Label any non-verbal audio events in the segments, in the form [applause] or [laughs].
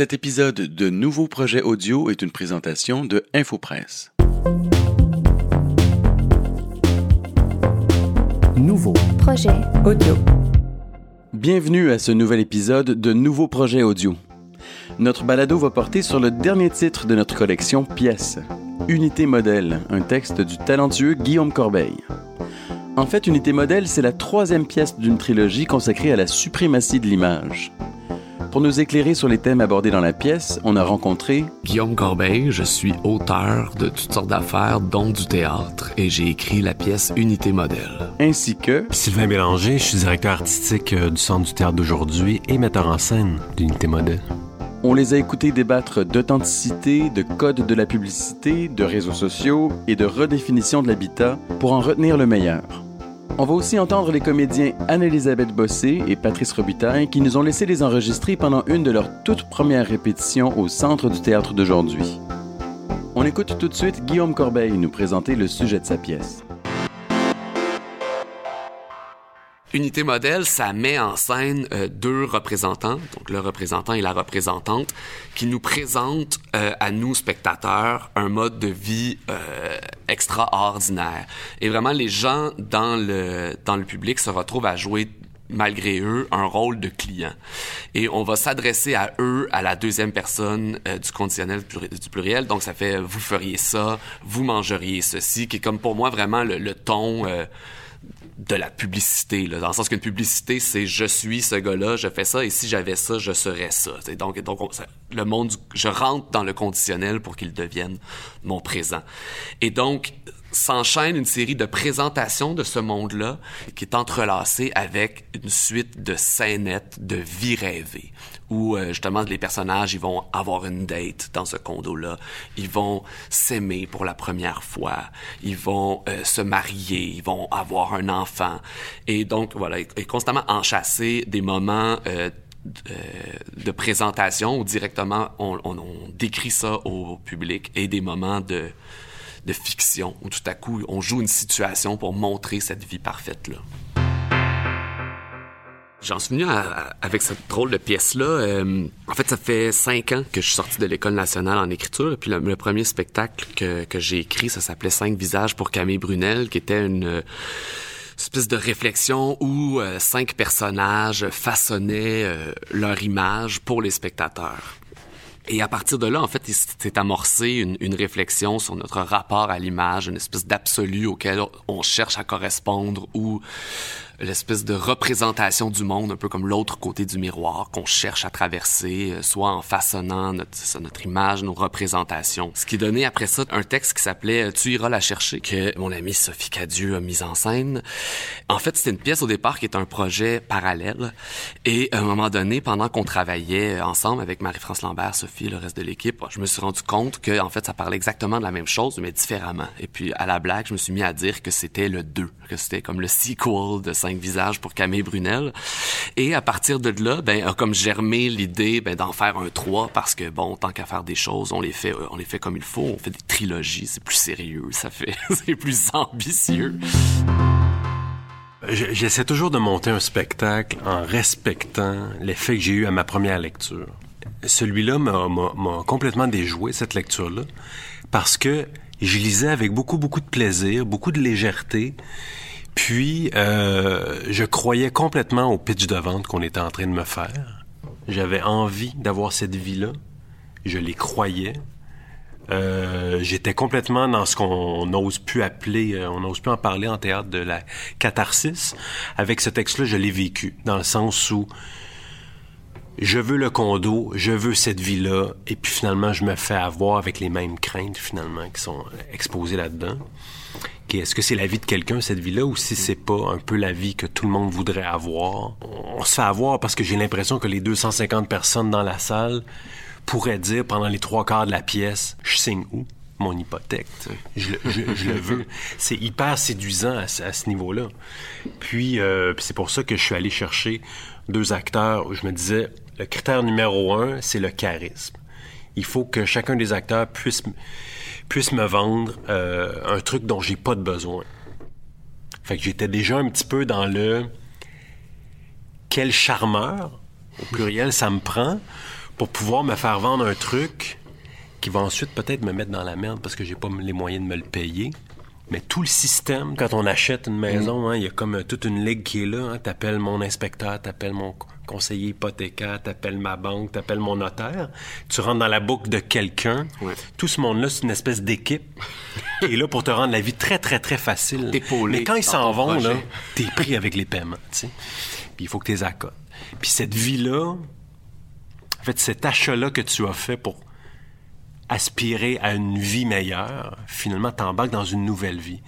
Cet épisode de Nouveau Projet Audio est une présentation de InfoPresse. Nouveau projet audio. Bienvenue à ce nouvel épisode de Nouveau Projet Audio. Notre balado va porter sur le dernier titre de notre collection Pièces, Unité Modèle, un texte du talentueux Guillaume Corbeil. En fait, Unité Modèle, c'est la troisième pièce d'une trilogie consacrée à la suprématie de l'image. Pour nous éclairer sur les thèmes abordés dans la pièce, on a rencontré Guillaume Corbeil, je suis auteur de toutes sortes d'affaires, dont du théâtre, et j'ai écrit la pièce Unité Modèle. ainsi que Sylvain Bélanger, je suis directeur artistique euh, du Centre du théâtre d'aujourd'hui et metteur en scène d'Unité Modèle. on les a écoutés débattre d'authenticité, de code de la publicité, de réseaux sociaux et de redéfinition de l'habitat pour en retenir le meilleur. On va aussi entendre les comédiens Anne-Elisabeth Bossé et Patrice Robitaille qui nous ont laissé les enregistrer pendant une de leurs toutes premières répétitions au Centre du théâtre d'aujourd'hui. On écoute tout de suite Guillaume Corbeil nous présenter le sujet de sa pièce. Unité Modèle, ça met en scène euh, deux représentants, donc le représentant et la représentante, qui nous présentent euh, à nous, spectateurs, un mode de vie euh, extraordinaire. Et vraiment, les gens dans le, dans le public se retrouvent à jouer malgré eux, un rôle de client. Et on va s'adresser à eux à la deuxième personne euh, du conditionnel du pluriel. Donc, ça fait « vous feriez ça »,« vous mangeriez ceci », qui est comme pour moi vraiment le, le ton... euh, de la publicité, là, dans le sens qu'une publicité, c'est je suis ce gars-là, je fais ça, et si j'avais ça, je serais ça. C'est donc, donc le monde, je rentre dans le conditionnel pour qu'il devienne mon présent. Et donc, s'enchaîne une série de présentations de ce monde-là qui est entrelacée avec une suite de scénettes de vie rêvée où euh, justement les personnages ils vont avoir une date dans ce condo-là, ils vont s'aimer pour la première fois, ils vont euh, se marier, ils vont avoir un enfant. Et donc voilà, et constamment enchasser des moments euh, d- euh, de présentation où directement on, on- on décrit ça au public et des moments de de fiction où tout à coup on joue une situation pour montrer cette vie parfaite là. J'en suis venu avec cette drôle de pièce-là. euh, en fait, ça fait cinq ans que je suis sorti de l'École nationale en écriture. Puis le, premier spectacle que, j'ai écrit, ça s'appelait Cinq visages pour Camille Brunel, qui était une euh, espèce de réflexion où euh, cinq personnages façonnaient leur image pour les spectateurs. Et à partir de là, en fait, s'est amorcé une, une réflexion sur notre rapport à l'image, une espèce d'absolu auquel on cherche à correspondre ou l'espèce de représentation du monde, un peu comme l'autre côté du miroir qu'on cherche à traverser, euh, soit en façonnant notre, notre image, nos représentations. Ce qui donnait après ça un texte qui s'appelait euh, Tu iras la chercher, que mon amie Sophie Cadieux a mis en scène. En fait, c'était une pièce au départ qui est un projet parallèle. Et à un moment donné, pendant qu'on travaillait ensemble avec Marie-France Lambert, Sophie, le reste de l'équipe, je me suis rendu compte que en fait, ça parlait exactement de la même chose, mais différemment. Et puis, à la blague, je me suis mis à dire que c'était le 2, que c'était comme le sequel de Cinq visages pour Camille Brunel. Et à partir de là, ben, a comme germé l'idée ben, d'en faire un 3 parce que, bon, tant qu'à faire des choses, on les fait, on les comme il faut. On fait des trilogies, c'est plus sérieux, ça fait, [laughs] c'est plus ambitieux. Je- J'essaie toujours de monter un spectacle en respectant l'effet que j'ai eu à ma première lecture. Celui-là m'a complètement déjoué, cette lecture-là, parce que je lisais avec beaucoup, beaucoup de plaisir, beaucoup de légèreté, puis euh, je croyais complètement au pitch de vente qu'on était en train de me faire. J'avais envie d'avoir cette vie-là, je les croyais, euh, j'étais complètement dans ce qu'on n'ose plus appeler, euh, on n'ose plus en parler en théâtre de la catharsis. Avec ce texte-là, je l'ai vécu, dans le sens où je veux le condo, je veux cette vie-là, et puis finalement, je me fais avoir avec les mêmes craintes, finalement, qui sont exposées là-dedans. Est-ce que c'est la vie de quelqu'un, cette vie-là, ou si c'est pas un peu la vie que tout le monde voudrait avoir? On se fait avoir parce que j'ai l'impression que les 250 personnes dans la salle pourraient dire pendant les trois quarts de la pièce, je signe où? Mon hypothèque. Je, le- je- je le veux. [laughs] C'est hyper séduisant à, ce- à ce niveau-là. Puis, euh, puis c'est pour ça que je suis allé chercher deux acteurs où je me disais, le critère numéro un, c'est le charisme. Il faut que chacun des acteurs puisse, puisse me vendre euh, un truc dont j'ai pas de besoin. Fait que j'étais déjà un petit peu dans le quel charmeur, au pluriel, ça me prend pour pouvoir me faire vendre un truc qui va ensuite peut-être me mettre dans la merde parce que j'ai pas les moyens de me le payer. Mais tout le système, quand on achète une maison, hein, il y a comme toute une ligue qui est là. Hein. T'appelles mon inspecteur, t'appelles mon conseiller hypothécaire, t'appelles ma banque, t'appelles mon notaire. Tu rentres dans la boucle de quelqu'un. Tout ce monde-là, c'est une espèce d'équipe [laughs] qui est là pour te rendre la vie très, très, très facile. Mais quand ils s'en vont, là, [laughs] t'es pris avec les paiements, tu sais. Puis il faut que tu les accotes. Puis cette vie-là, en fait, cet achat-là que tu as fait pour aspirer à une vie meilleure, finalement, t'embarques dans une nouvelle vie.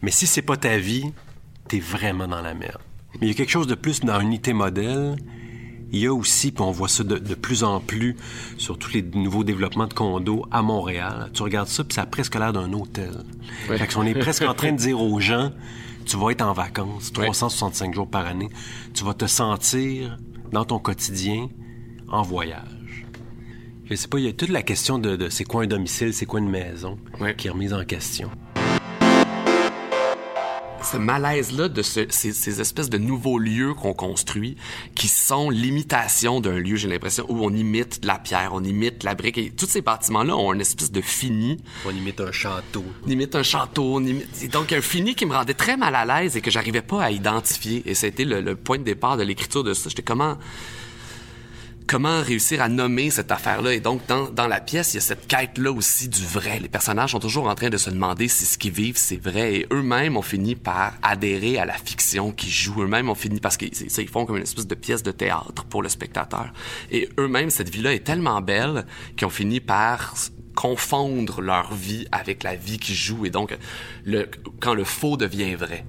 Mais si c'est pas ta vie, t'es vraiment dans la merde. Mais il y a quelque chose de plus dans l'unité modèle. Il y a aussi, puis on voit ça de, plus en plus sur tous les nouveaux développements de condos à Montréal. Tu regardes ça, puis ça a presque l'air d'un hôtel. Fait qu'on est presque en train de dire aux gens, tu vas être en vacances 365 jours par année. Tu vas te sentir dans ton quotidien en voyage. Je sais pas, il y a toute la question de, c'est quoi un domicile, c'est quoi une maison qui est remise en question. Ce malaise-là de ces, espèces de nouveaux lieux qu'on construit, qui sont l'imitation d'un lieu, j'ai l'impression, où on imite la pierre, on imite la brique. Et tous ces bâtiments-là ont une espèce de fini. On imite un château. On imite un château. On imite... Donc, un fini qui me rendait très mal à l'aise et que j'arrivais pas à identifier. Et c'était le, le point de départ de l'écriture de ça. J'étais comment comment réussir à nommer cette affaire-là. Et donc, dans, dans la pièce, il y a cette quête-là aussi du vrai. Les personnages sont toujours en train de se demander si ce qu'ils vivent, c'est vrai. Et eux-mêmes ont fini par adhérer à la fiction qu'ils jouent. Eux-mêmes ont fini parce qu'ils ils font comme une espèce de pièce de théâtre pour le spectateur. Et eux-mêmes, cette vie-là est tellement belle qu'ils ont fini par confondre leur vie avec la vie qu'ils jouent. Et donc, le, quand le faux devient vrai.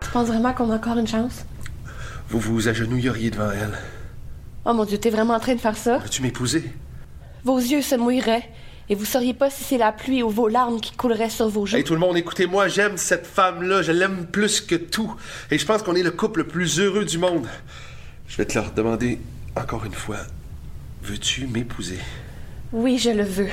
Tu penses vraiment qu'on a encore une chance? Vous vous agenouilleriez devant elle. Oh mon Dieu, t'es vraiment en train de faire ça? Veux-tu m'épouser? Vos yeux se mouilleraient et vous sauriez pas si c'est la pluie ou vos larmes qui couleraient sur vos joues. Hey, tout le monde, écoutez-moi, j'aime cette femme-là, je l'aime plus que tout. Et je pense qu'on est le couple le plus heureux du monde. Je vais te leur demander encore une fois. Veux-tu m'épouser? Oui, je le veux.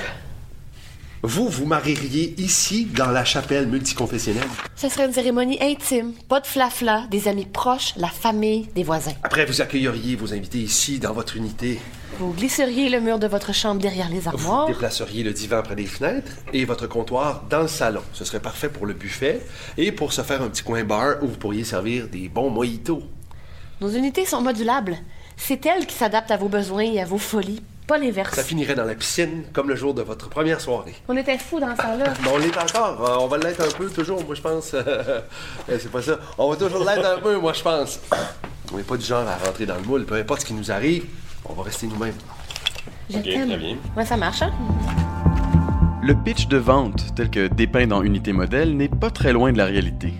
Vous, vous marieriez ici, dans la chapelle multiconfessionnelle? Ce serait une cérémonie intime, pas de flafla, des amis proches, la famille, des voisins. Après, vous accueilleriez vos invités ici, dans votre unité. Vous glisseriez le mur de votre chambre derrière les armoires. Vous déplaceriez le divan près des fenêtres et votre comptoir dans le salon. Ce serait parfait pour le buffet et pour se faire un petit coin bar où vous pourriez servir des bons mojitos. Nos unités sont modulables. C'est elles qui s'adaptent à vos besoins et à vos folies, pas l'inverse. Ça finirait dans la piscine, comme le jour de votre première soirée. On était fous dans ça là. [laughs] on l'est encore. Euh, on va l'être un peu, toujours, moi, je pense. [laughs] Euh, c'est pas ça. On va toujours l'être un peu, moi, je pense. [coughs] On n'est pas du genre à rentrer dans le moule. Peu importe ce qui nous arrive, on va rester nous-mêmes. Je t'aime. Ouais, ça marche, hein? Le pitch de vente, tel que dépeint dans Unité Modèle, n'est pas très loin de la réalité.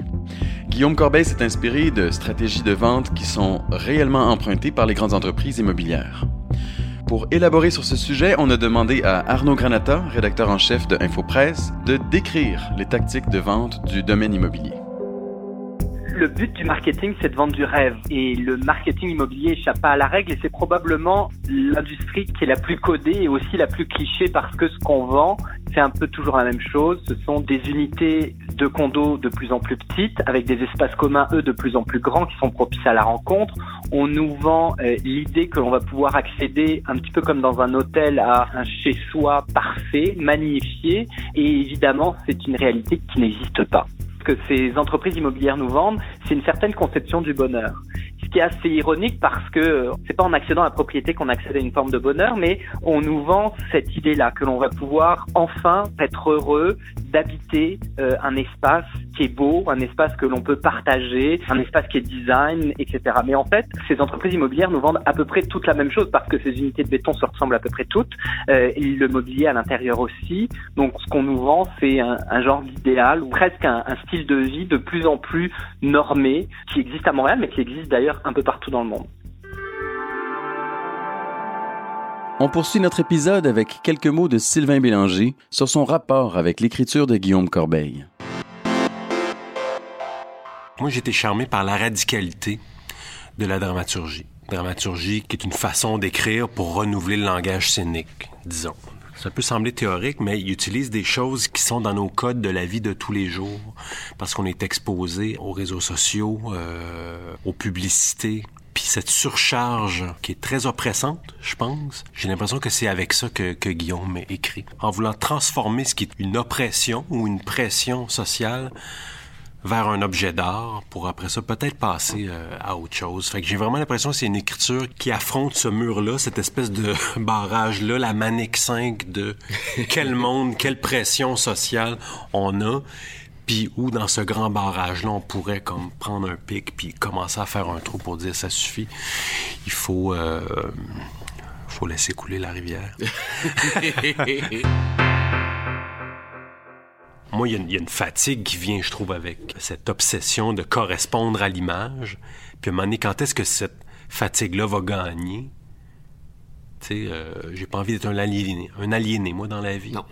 Guillaume Corbeil s'est inspiré de stratégies de vente qui sont réellement empruntées par les grandes entreprises immobilières. Pour élaborer sur ce sujet, on a demandé à Arnaud Granata, rédacteur en chef de Infopresse, de décrire les tactiques de vente du domaine immobilier. Le but du marketing, c'est de vendre du rêve. Et le marketing immobilier échappe pas à la règle et c'est probablement l'industrie qui est la plus codée et aussi la plus cliché parce que ce qu'on vend, c'est un peu toujours la même chose. Ce sont des unités de condos de plus en plus petites, avec des espaces communs, eux, de plus en plus grands, qui sont propices à la rencontre. On nous vend euh, l'idée que l'on va pouvoir accéder, un petit peu comme dans un hôtel, à un chez-soi parfait, magnifié. Et évidemment, c'est une réalité qui n'existe pas que ces entreprises immobilières nous vendent, c'est une certaine conception du bonheur ce qui est assez ironique parce que euh, c'est pas en accédant à la propriété qu'on accède à une forme de bonheur, mais on nous vend cette idée-là que l'on va pouvoir enfin être heureux d'habiter euh, un espace qui est beau, un espace que l'on peut partager, un espace qui est design, etc. Mais en fait, ces entreprises immobilières nous vendent à peu près toute la même chose parce que ces unités de béton se ressemblent à peu près toutes, euh, le mobilier à l'intérieur aussi. Donc ce qu'on nous vend, c'est un, genre d'idéal ou presque un, un style de vie de plus en plus normé qui existe à Montréal, mais qui existe d'ailleurs un peu partout dans le monde. On poursuit notre épisode avec quelques mots de Sylvain Bélanger sur son rapport avec l'écriture de Guillaume Corbeil. Moi, j'étais charmé par la radicalité de la dramaturgie. Dramaturgie qui est une façon d'écrire pour renouveler le langage scénique, disons. Ça peut sembler théorique, mais il utilise des choses qui sont dans nos codes de la vie de tous les jours, parce qu'on est exposé aux réseaux sociaux, euh, aux publicités. Puis cette surcharge qui est très oppressante, je pense, j'ai l'impression que c'est avec ça que Guillaume écrit. En voulant transformer ce qui est une oppression ou une pression sociale vers un objet d'art pour après ça peut-être passer euh, à autre chose. Fait que j'ai vraiment l'impression que c'est une écriture qui affronte ce mur-là, cette espèce de [laughs] barrage-là, la manique 5 de [laughs] quel monde, quelle pression sociale on a puis où dans ce grand barrage-là, on pourrait comme prendre un pic puis commencer à faire un trou pour dire ça suffit. Il faut, euh, faut laisser couler la rivière. [laughs] Moi, il y, y, a une fatigue qui vient, je trouve, avec cette obsession de correspondre à l'image. Puis à un moment donné, quand est-ce que cette fatigue-là va gagner? Tu sais, euh, j'ai pas envie d'être un aliéné, un aliéné, moi, dans la vie. Non.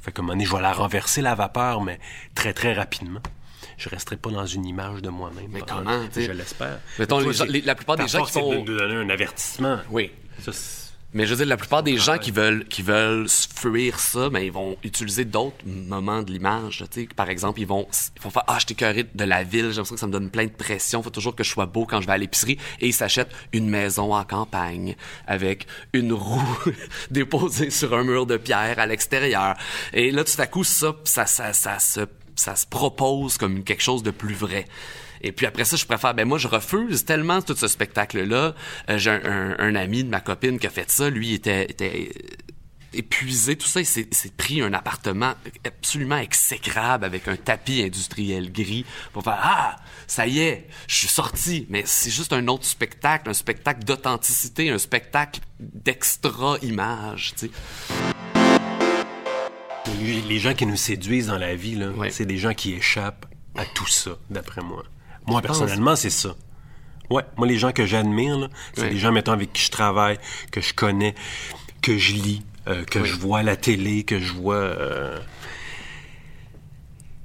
Fait que un moment donné, je vais la renverser, la vapeur, mais très, très rapidement. Je resterai pas dans une image de moi-même. Mais comment, tu Je l'espère. Les, la plupart des gens qui font... de donner un avertissement. Oui. Ça, mais je veux dire, la plupart des gens qui veulent, qui veulent fuir ça, ben, ils vont utiliser d'autres moments de l'image. Tu sais, par exemple, ils vont, ils vont faire Ah, je t'écœuré de la ville, j'ai l'impression que ça me donne plein de pression, faut toujours que je sois beau quand je vais à l'épicerie. Et ils s'achètent une maison en campagne avec une roue [laughs] déposée sur un mur de pierre à l'extérieur. Et là, tout à coup, ça, ça, ça, ça, se, ça se propose comme quelque chose de plus vrai. Et puis après ça, je préfère, ben moi, je refuse tellement tout ce spectacle-là. Euh, J'ai un, un, un, ami de ma copine qui a fait ça. Lui, il était, était épuisé, tout ça. Il s'est pris un appartement absolument exécrable avec un tapis industriel gris pour faire Ah, ça y est, je suis sorti. Mais c'est juste un autre spectacle, un spectacle d'authenticité, un spectacle d'extra-image, tu sais. Les gens qui nous séduisent dans la vie, ouais. c'est des gens qui échappent à tout ça, d'après moi. Moi, personnellement, c'est ça. Ouais, moi, les gens que j'admire, c'est les gens, mettons, avec qui je travaille, que je connais, que je lis, euh, que oui. je vois à la télé, que je vois... Euh...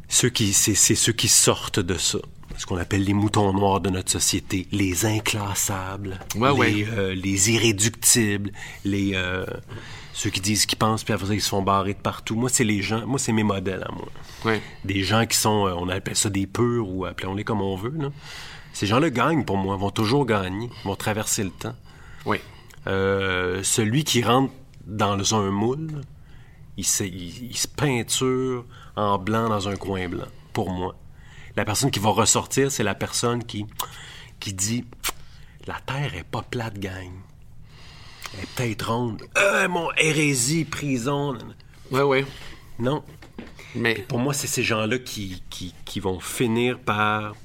Ceux qui, c'est, ceux qui sortent de ça. Ce qu'on appelle les moutons noirs de notre société. Les inclassables. Ouais, les, ouais. Euh, les irréductibles. Les... Ceux qui disent ce qu'ils pensent, puis après ça, ils se font barrer de partout. Moi, c'est les gens, moi, c'est mes modèles à moi. Des gens qui sont, euh, on appelle ça des purs, ou appelons-les comme on veut. Là. Ces gens-là gagnent pour moi, vont toujours gagner, vont traverser le temps. Oui. Euh, celui qui rentre dans un moule, il se, il, il se peinture en blanc dans un coin blanc, pour moi. La personne qui va ressortir, c'est la personne qui, qui dit La terre est pas plate, gang. Elle est peut-être ronde. Euh, mon hérésie, prison. Ouais, ouais. Non. Mais pour moi, c'est ces gens-là qui, qui, qui, vont finir par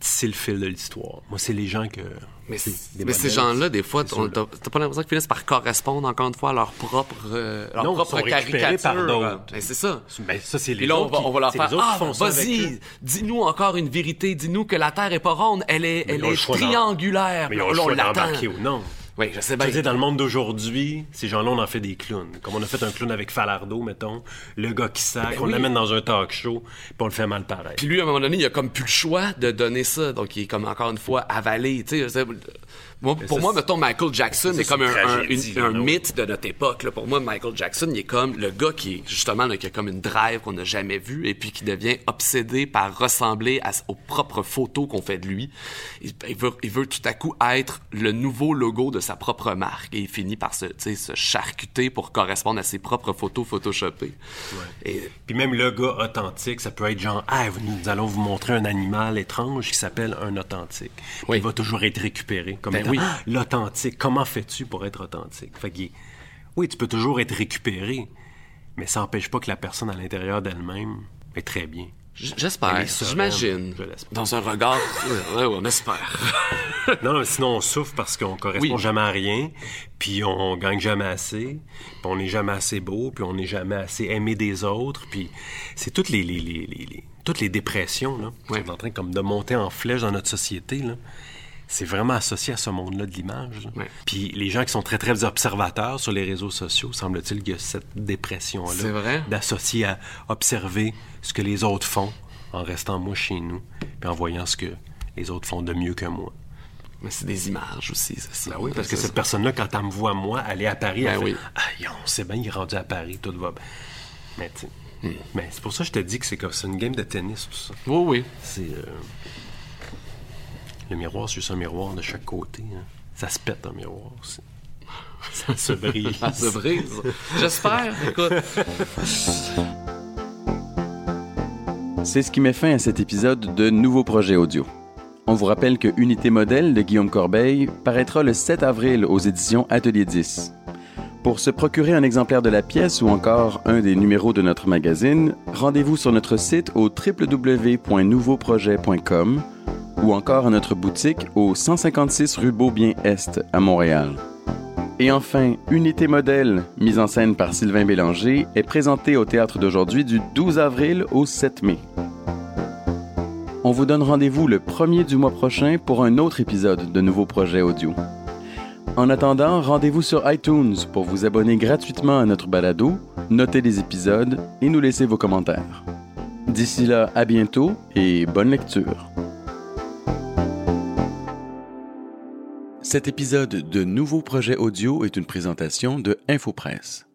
tisser le fil de l'histoire. Moi, c'est les gens que. Mais, mais ces gens-là, des fois, t'as pas l'impression qu'ils finissent par correspondre encore une fois à leur propre, euh, leur non, propre caricature. par d'autres. c'est ça. Mais ça, c'est les Et là, on va, qui, on va leur faire ah, vas-y, dis-nous encore une vérité, dis-nous que la Terre est pas ronde, elle est, elle est triangulaire. Mais on, on l'attend. ou non. Oui, je sais bien. Je dans le monde d'aujourd'hui, ces gens-là, on en fait des clowns. Comme on a fait un clown avec Falardo, mettons, le gars qui sac, ben on oui. l'amène dans un talk show, puis on le fait mal pareil. Puis lui, à un moment donné, il a comme plus le choix de donner ça. Donc, il est comme, encore une fois, avalé, tu sais. Moi, pour moi, mettons, Michael Jackson est comme un, un, une, un mythe de notre époque. Là. Pour moi, Michael Jackson, il est comme le gars qui est justement là, qui a comme une drive qu'on n'a jamais vue et puis qui devient obsédé par ressembler à, aux propres photos qu'on fait de lui. Il, il, veut, il veut tout à coup être le nouveau logo de sa propre marque et il finit par se, se charcuter pour correspondre à ses propres photos photoshopées. Ouais. Et... Puis même le gars authentique, ça peut être genre, ah, nous allons vous montrer un animal étrange qui s'appelle un authentique. Oui. Il va toujours être récupéré comme ben oui. ah, [gasps] l'authentique. Comment fais-tu pour être authentique? Fait que, oui, tu peux toujours être récupéré, mais ça n'empêche pas que la personne à l'intérieur d'elle-même est très bien. J'espère, j'imagine. Dans un regard, [laughs] ouais, on espère. [laughs] non, non, sinon on souffre parce qu'on correspond oui. jamais à rien, puis on gagne jamais assez, puis on n'est jamais assez beau, puis on n'est jamais assez aimé des autres, puis c'est toutes les, les, les, les, toutes les dépressions là, qui ouais. sont en train comme de monter en flèche dans notre société là c'est vraiment associé à ce monde-là de l'image. Puis les gens qui sont très, très observateurs sur les réseaux sociaux, semble-t-il qu'il y a cette dépression-là d'associer à observer ce que les autres font en restant moi chez nous, puis en voyant ce que les autres font de mieux que moi. Mais c'est des images aussi, c'est ça. Ben oui, parce que cette personne-là, quand elle me voit moi, est à Paris, ben elle oui. fait « Ah, on sait bien, il est rendu à Paris, tout va bien. » Mais hmm. mais c'est pour ça que je te dis que c'est comme c'est une game de tennis, tout ça. Oui, oui. C'est... Euh... Le miroir, c'est juste un miroir de chaque côté. Hein. Ça se pète un miroir aussi. [laughs] Ça se brise. Ça se brise. J'espère. Écoute. C'est ce qui met fin à cet épisode de Nouveaux projets audio. On vous rappelle que Unité Modèle de Guillaume Corbeil paraîtra le 7 avril aux éditions Atelier 10. Pour se procurer un exemplaire de la pièce ou encore un des numéros de notre magazine, rendez-vous sur notre site au www.nouveauprojet.com ou encore à notre boutique au 156 rue Beaubien-Est à Montréal. Et enfin, Unité Modèle, mise en scène par Sylvain Bélanger, est présentée au théâtre d'aujourd'hui du 12 avril au 7 mai. On vous donne rendez-vous le 1er du mois prochain pour un autre épisode de Nouveaux projets audio. En attendant, rendez-vous sur iTunes pour vous abonner gratuitement à notre balado, noter les épisodes et nous laisser vos commentaires. D'ici là, à bientôt et bonne lecture. Cet épisode de Nouveaux projets audio est une présentation de InfoPresse.